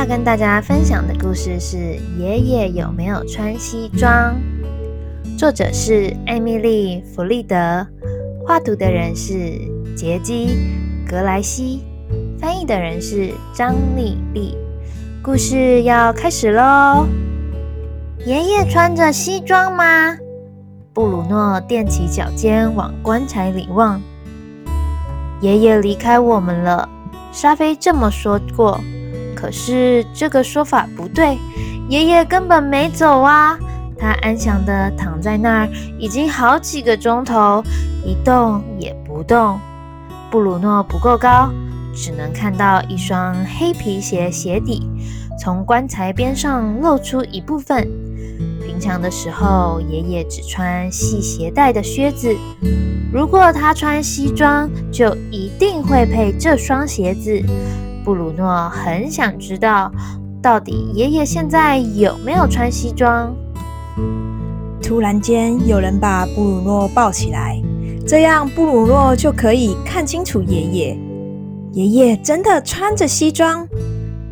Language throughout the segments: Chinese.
要跟大家分享的故事是《爷爷有没有穿西装》，作者是艾米丽·弗利德，画图的人是杰基·格莱西，翻译的人是张丽丽。故事要开始喽！爷爷穿着西装吗？布鲁诺踮起脚尖往棺材里望。爷爷离开我们了，沙菲这么说过。可是这个说法不对，爷爷根本没走啊！他安详地躺在那儿，已经好几个钟头，一动也不动。布鲁诺不够高，只能看到一双黑皮鞋鞋底从棺材边上露出一部分。平常的时候，爷爷只穿系鞋带的靴子。如果他穿西装，就一定会配这双鞋子。布鲁诺很想知道，到底爷爷现在有没有穿西装？突然间，有人把布鲁诺抱起来，这样布鲁诺就可以看清楚爷爷。爷爷真的穿着西装，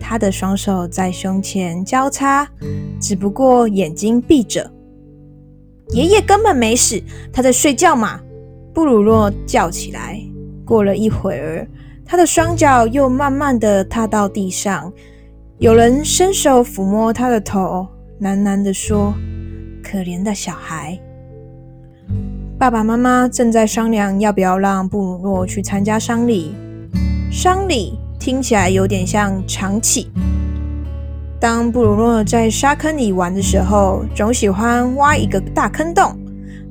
他的双手在胸前交叉，只不过眼睛闭着。爷爷根本没死，他在睡觉嘛！布鲁诺叫起来。过了一会儿。他的双脚又慢慢的踏到地上，有人伸手抚摸他的头，喃喃的说：“可怜的小孩。”爸爸妈妈正在商量要不要让布鲁诺去参加丧礼。丧礼听起来有点像藏起。当布鲁诺在沙坑里玩的时候，总喜欢挖一个大坑洞，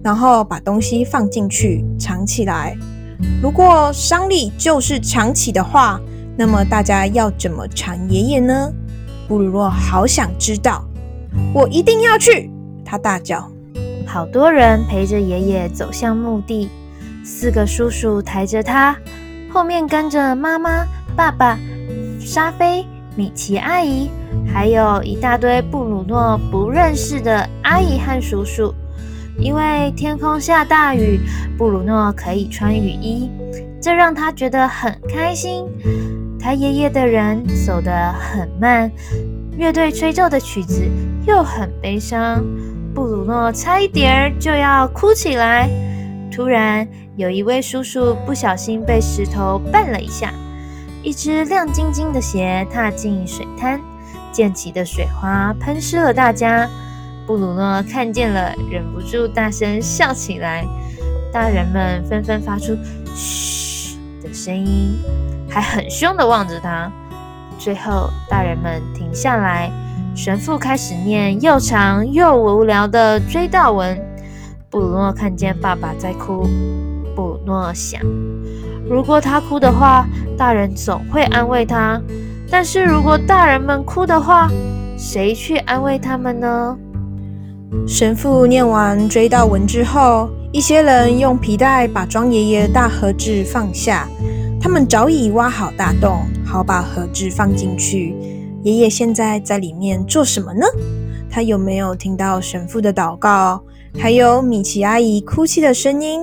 然后把东西放进去藏起来。如果丧礼就是藏起的话，那么大家要怎么缠爷爷呢？布鲁诺好想知道，我一定要去！他大叫。好多人陪着爷爷走向墓地，四个叔叔抬着他，后面跟着妈妈、爸爸、沙菲、米奇阿姨，还有一大堆布鲁诺不认识的阿姨和叔叔。因为天空下大雨，布鲁诺可以穿雨衣，这让他觉得很开心。抬爷爷的人走得很慢，乐队吹奏的曲子又很悲伤，布鲁诺差一点儿就要哭起来。突然，有一位叔叔不小心被石头绊了一下，一只亮晶晶的鞋踏进水滩，溅起的水花喷湿了大家。布鲁诺看见了，忍不住大声笑起来。大人们纷纷发出“嘘”的声音，还很凶地望着他。最后，大人们停下来，神父开始念又长又无聊的追悼文。布鲁诺看见爸爸在哭，布鲁诺想：如果他哭的话，大人总会安慰他；但是如果大人们哭的话，谁去安慰他们呢？神父念完追悼文之后，一些人用皮带把装爷爷的大盒子放下。他们早已挖好大洞，好把盒子放进去。爷爷现在在里面做什么呢？他有没有听到神父的祷告？还有米奇阿姨哭泣的声音？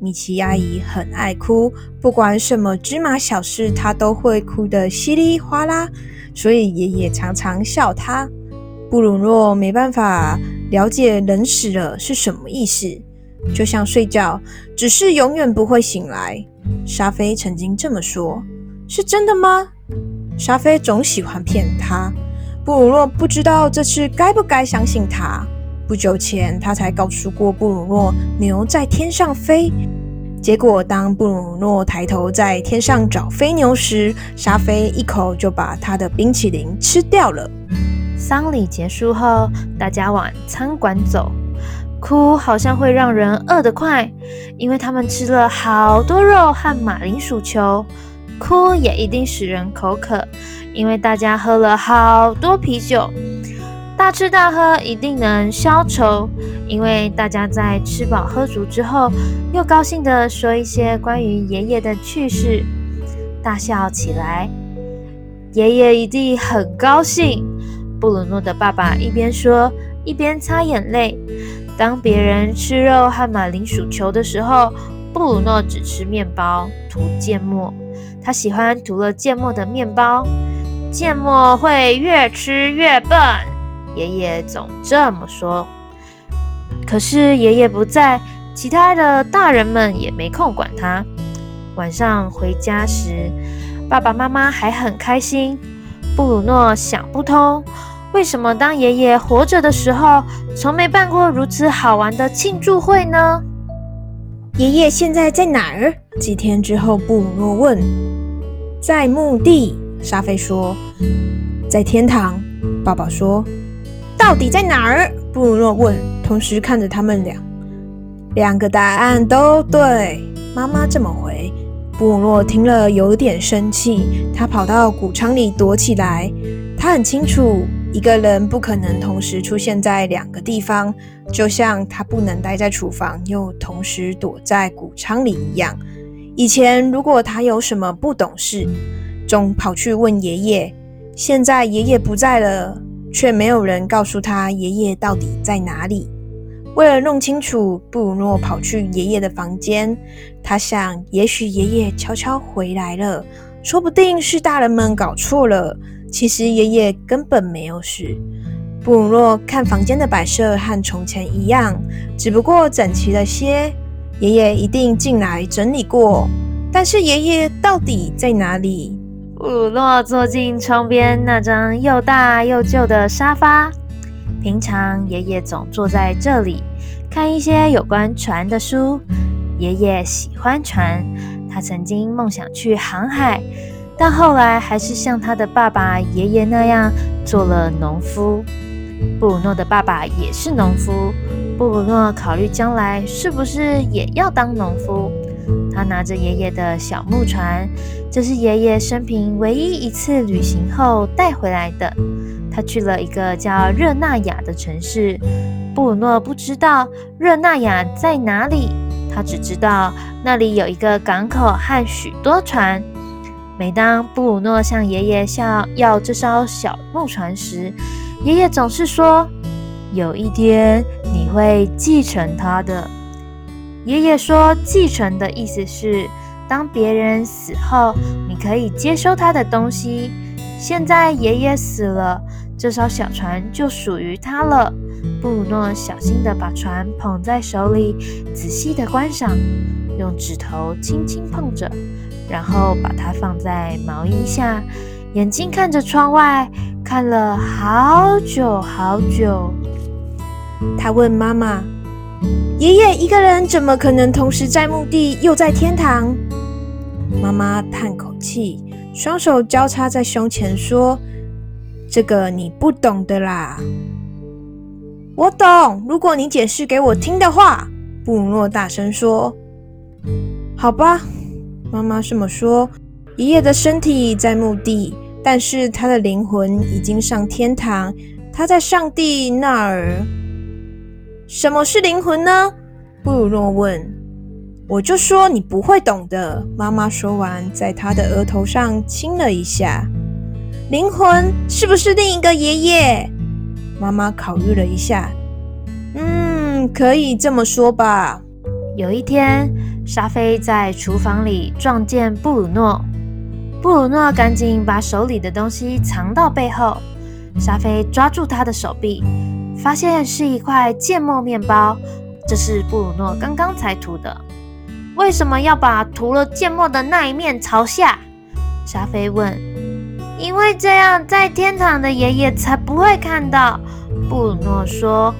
米奇阿姨很爱哭，不管什么芝麻小事，她都会哭得稀里哗啦。所以爷爷常常笑她。布鲁诺没办法。了解人死了是什么意思，就像睡觉，只是永远不会醒来。沙菲曾经这么说，是真的吗？沙菲总喜欢骗他。布鲁诺不知道这次该不该相信他。不久前，他才告诉过布鲁诺牛在天上飞。结果，当布鲁诺抬头在天上找飞牛时，沙菲一口就把他的冰淇淋吃掉了。丧礼结束后，大家往餐馆走。哭好像会让人饿得快，因为他们吃了好多肉和马铃薯球。哭也一定使人口渴，因为大家喝了好多啤酒。大吃大喝一定能消愁，因为大家在吃饱喝足之后，又高兴地说一些关于爷爷的趣事，大笑起来。爷爷一定很高兴。布鲁诺的爸爸一边说，一边擦眼泪。当别人吃肉和马铃薯球的时候，布鲁诺只吃面包，涂芥末。他喜欢涂了芥末的面包。芥末会越吃越笨。爷爷总这么说。可是爷爷不在，其他的大人们也没空管他。晚上回家时，爸爸妈妈还很开心。布鲁诺想不通，为什么当爷爷活着的时候，从没办过如此好玩的庆祝会呢？爷爷现在在哪儿？几天之后，布鲁诺问。在墓地，沙菲说。在天堂，爸爸说。到底在哪儿？布鲁诺问，同时看着他们俩。两个答案都对，妈妈这么回。布鲁诺听了有点生气，他跑到谷仓里躲起来。他很清楚，一个人不可能同时出现在两个地方。就像他不能待在厨房，又同时躲在谷仓里一样。以前，如果他有什么不懂事，总跑去问爷爷。现在爷爷不在了，却没有人告诉他爷爷到底在哪里。为了弄清楚，布鲁诺跑去爷爷的房间。他想，也许爷爷悄悄回来了，说不定是大人们搞错了。其实爷爷根本没有事。布鲁诺看房间的摆设和从前一样，只不过整齐了些。爷爷一定进来整理过，但是爷爷到底在哪里？布鲁诺坐进窗边那张又大又旧的沙发。平常爷爷总坐在这里看一些有关船的书。爷爷喜欢船，他曾经梦想去航海，但后来还是像他的爸爸爷爷那样做了农夫。布鲁诺的爸爸也是农夫，布鲁诺考虑将来是不是也要当农夫。他拿着爷爷的小木船，这是爷爷生平唯一一次旅行后带回来的。他去了一个叫热那亚的城市，布鲁诺不知道热那亚在哪里，他只知道那里有一个港口和许多船。每当布鲁诺向爷爷要要这艘小木船时，爷爷总是说：“有一天你会继承它的。”爷爷说：“继承的意思是，当别人死后，你可以接收他的东西。现在爷爷死了，这艘小船就属于他了。”布鲁诺小心地把船捧在手里，仔细地观赏，用指头轻轻碰着，然后把它放在毛衣下，眼睛看着窗外。看了好久好久，他问妈妈：“爷爷一个人怎么可能同时在墓地又在天堂？”妈妈叹口气，双手交叉在胸前说：“这个你不懂的啦。”我懂，如果你解释给我听的话。”布鲁诺大声说。“好吧。”妈妈这么说。爷爷的身体在墓地。但是他的灵魂已经上天堂，他在上帝那儿。什么是灵魂呢？布鲁诺问。我就说你不会懂的。妈妈说完，在他的额头上亲了一下。灵魂是不是另一个爷爷？妈妈考虑了一下。嗯，可以这么说吧。有一天，沙菲在厨房里撞见布鲁诺。布鲁诺赶紧把手里的东西藏到背后。沙菲抓住他的手臂，发现是一块芥末面包。这是布鲁诺刚刚才涂的。为什么要把涂了芥末的那一面朝下？沙菲问。因为这样，在天堂的爷爷才不会看到。布鲁诺说。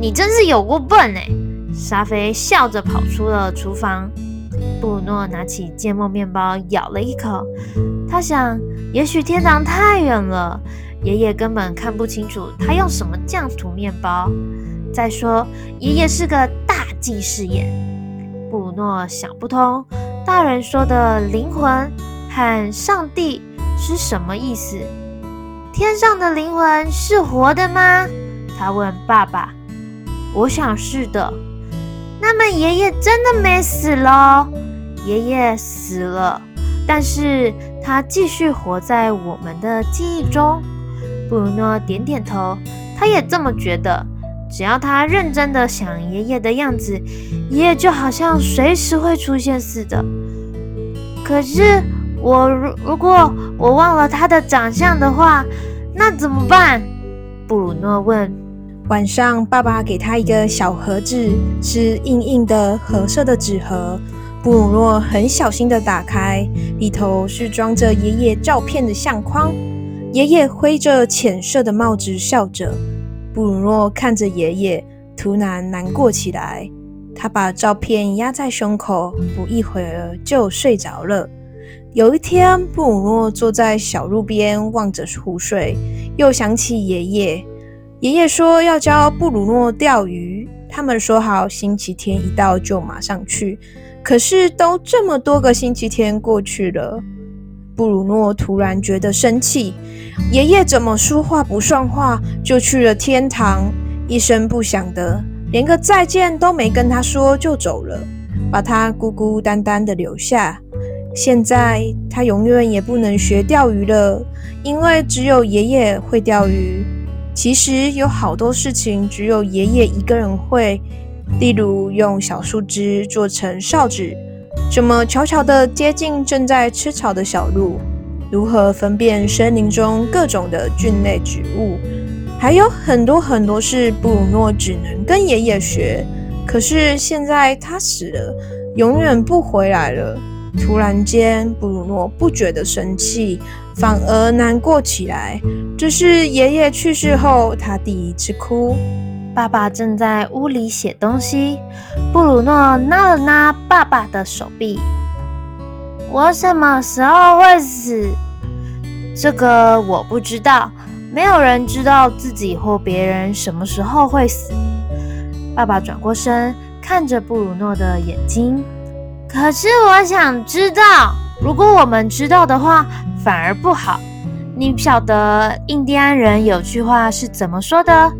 你真是有过笨哎！沙菲笑着跑出了厨房。布鲁诺拿起芥末面包，咬了一口。他想，也许天堂太远了，爷爷根本看不清楚他用什么酱涂面包。再说，爷爷是个大近视眼。布鲁诺想不通，大人说的灵魂和上帝是什么意思？天上的灵魂是活的吗？他问爸爸。我想是的。那么爷爷真的没死喽？爷爷死了，但是他继续活在我们的记忆中。布鲁诺点点头，他也这么觉得。只要他认真的想爷爷的样子，爷爷就好像随时会出现似的。可是我如如果我忘了他的长相的话，那怎么办？布鲁诺问。晚上，爸爸给他一个小盒子，是硬硬的褐色的纸盒。布鲁诺很小心的打开，里头是装着爷爷照片的相框。爷爷挥着浅色的帽子，笑着。布鲁诺看着爷爷，突然难过起来。他把照片压在胸口，不一会儿就睡着了。有一天，布鲁诺坐在小路边望着湖水，又想起爷爷。爷爷说要教布鲁诺钓鱼，他们说好星期天一到就马上去。可是都这么多个星期天过去了，布鲁诺突然觉得生气。爷爷怎么说话不算话，就去了天堂，一声不响的，连个再见都没跟他说就走了，把他孤孤单单的留下。现在他永远也不能学钓鱼了，因为只有爷爷会钓鱼。其实有好多事情只有爷爷一个人会，例如用小树枝做成哨子，怎么悄悄地接近正在吃草的小鹿，如何分辨森林中各种的菌类植物，还有很多很多事，布鲁诺只能跟爷爷学。可是现在他死了，永远不回来了。突然间，布鲁诺不觉得生气，反而难过起来。这是爷爷去世后他第一次哭。爸爸正在屋里写东西，布鲁诺拉了拉爸爸的手臂。我什么时候会死？这个我不知道，没有人知道自己或别人什么时候会死。爸爸转过身，看着布鲁诺的眼睛。可是我想知道，如果我们知道的话，反而不好。你晓得印第安人有句话是怎么说的？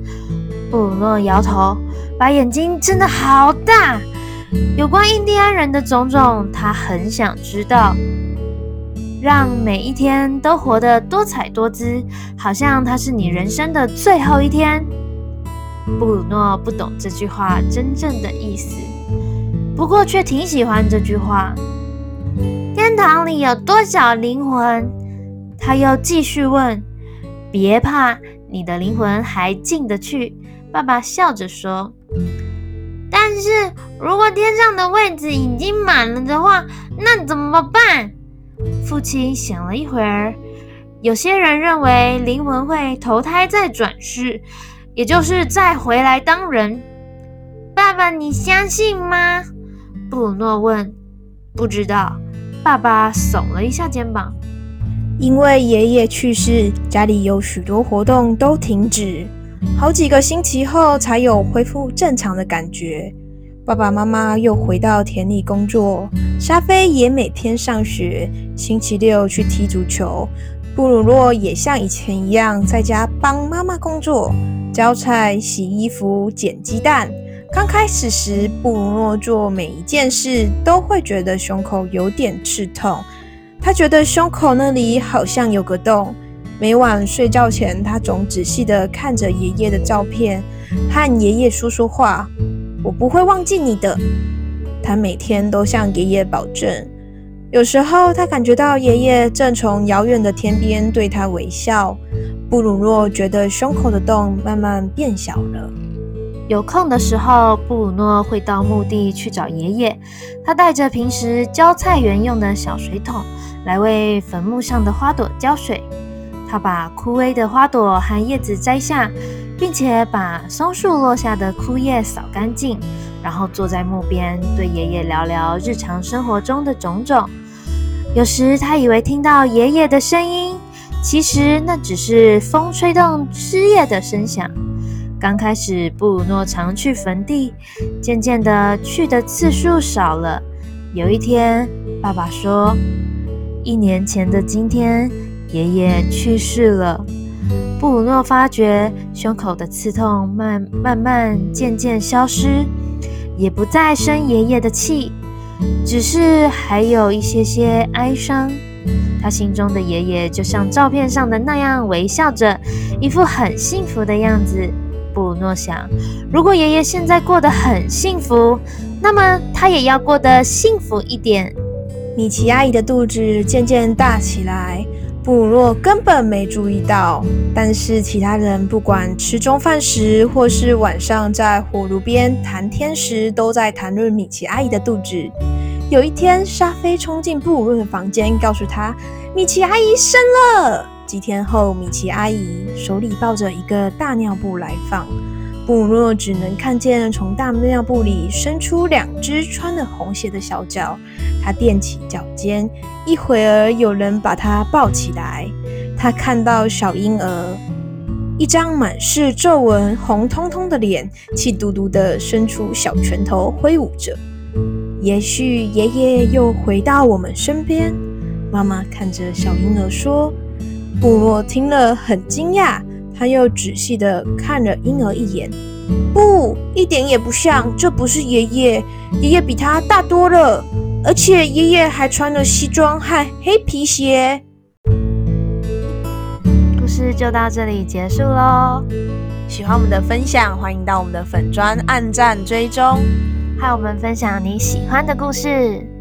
布鲁诺摇头，把眼睛睁得好大。有关印第安人的种种，他很想知道。让每一天都活得多彩多姿，好像它是你人生的最后一天。布鲁诺不懂这句话真正的意思。不过却挺喜欢这句话。天堂里有多少灵魂？他又继续问。别怕，你的灵魂还进得去。爸爸笑着说。但是如果天上的位置已经满了的话，那怎么办？父亲想了一会儿。有些人认为灵魂会投胎再转世，也就是再回来当人。爸爸，你相信吗？布鲁诺问：“不知道。”爸爸耸了一下肩膀。因为爷爷去世，家里有许多活动都停止，好几个星期后才有恢复正常的感觉。爸爸妈妈又回到田里工作，沙菲也每天上学，星期六去踢足球。布鲁诺也像以前一样在家帮妈妈工作，浇菜、洗衣服、捡鸡蛋。刚开始时，布鲁诺做每一件事都会觉得胸口有点刺痛。他觉得胸口那里好像有个洞。每晚睡觉前，他总仔细地看着爷爷的照片，和爷爷说说话：“我不会忘记你的。”他每天都向爷爷保证。有时候，他感觉到爷爷正从遥远的天边对他微笑。布鲁诺觉得胸口的洞慢慢变小了。有空的时候，布鲁诺会到墓地去找爷爷。他带着平时浇菜园用的小水桶，来为坟墓上的花朵浇水。他把枯萎的花朵和叶子摘下，并且把松树落下的枯叶扫干净，然后坐在墓边，对爷爷聊聊日常生活中的种种。有时他以为听到爷爷的声音，其实那只是风吹动枝叶的声响。刚开始，布鲁诺常去坟地，渐渐的去的次数少了。有一天，爸爸说：“一年前的今天，爷爷去世了。”布鲁诺发觉胸口的刺痛慢慢慢渐渐消失，也不再生爷爷的气，只是还有一些些哀伤。他心中的爷爷就像照片上的那样，微笑着，一副很幸福的样子。布鲁诺想，如果爷爷现在过得很幸福，那么他也要过得幸福一点。米奇阿姨的肚子渐渐大起来。布鲁诺根本没注意到，但是其他人不管吃中饭时，或是晚上在火炉边谈天时，都在谈论米奇阿姨的肚子。有一天，沙菲冲进布鲁诺的房间，告诉他米奇阿姨生了。几天后，米奇阿姨手里抱着一个大尿布来访。布鲁诺只能看见从大尿布里伸出两只穿了红鞋的小脚，他踮起脚尖，一会儿有人把他抱起来。他看到小婴儿一张满是皱纹、红彤彤的脸，气嘟嘟地伸出小拳头挥舞着。也许爷爷又回到我们身边。妈妈看着小婴儿说：“布鲁诺听了很惊讶。”他又仔细的看了婴儿一眼，不，一点也不像，这不是爷爷，爷爷比他大多了，而且爷爷还穿了西装和黑皮鞋。故事就到这里结束喽。喜欢我们的分享，欢迎到我们的粉砖按赞追踪，和我们分享你喜欢的故事。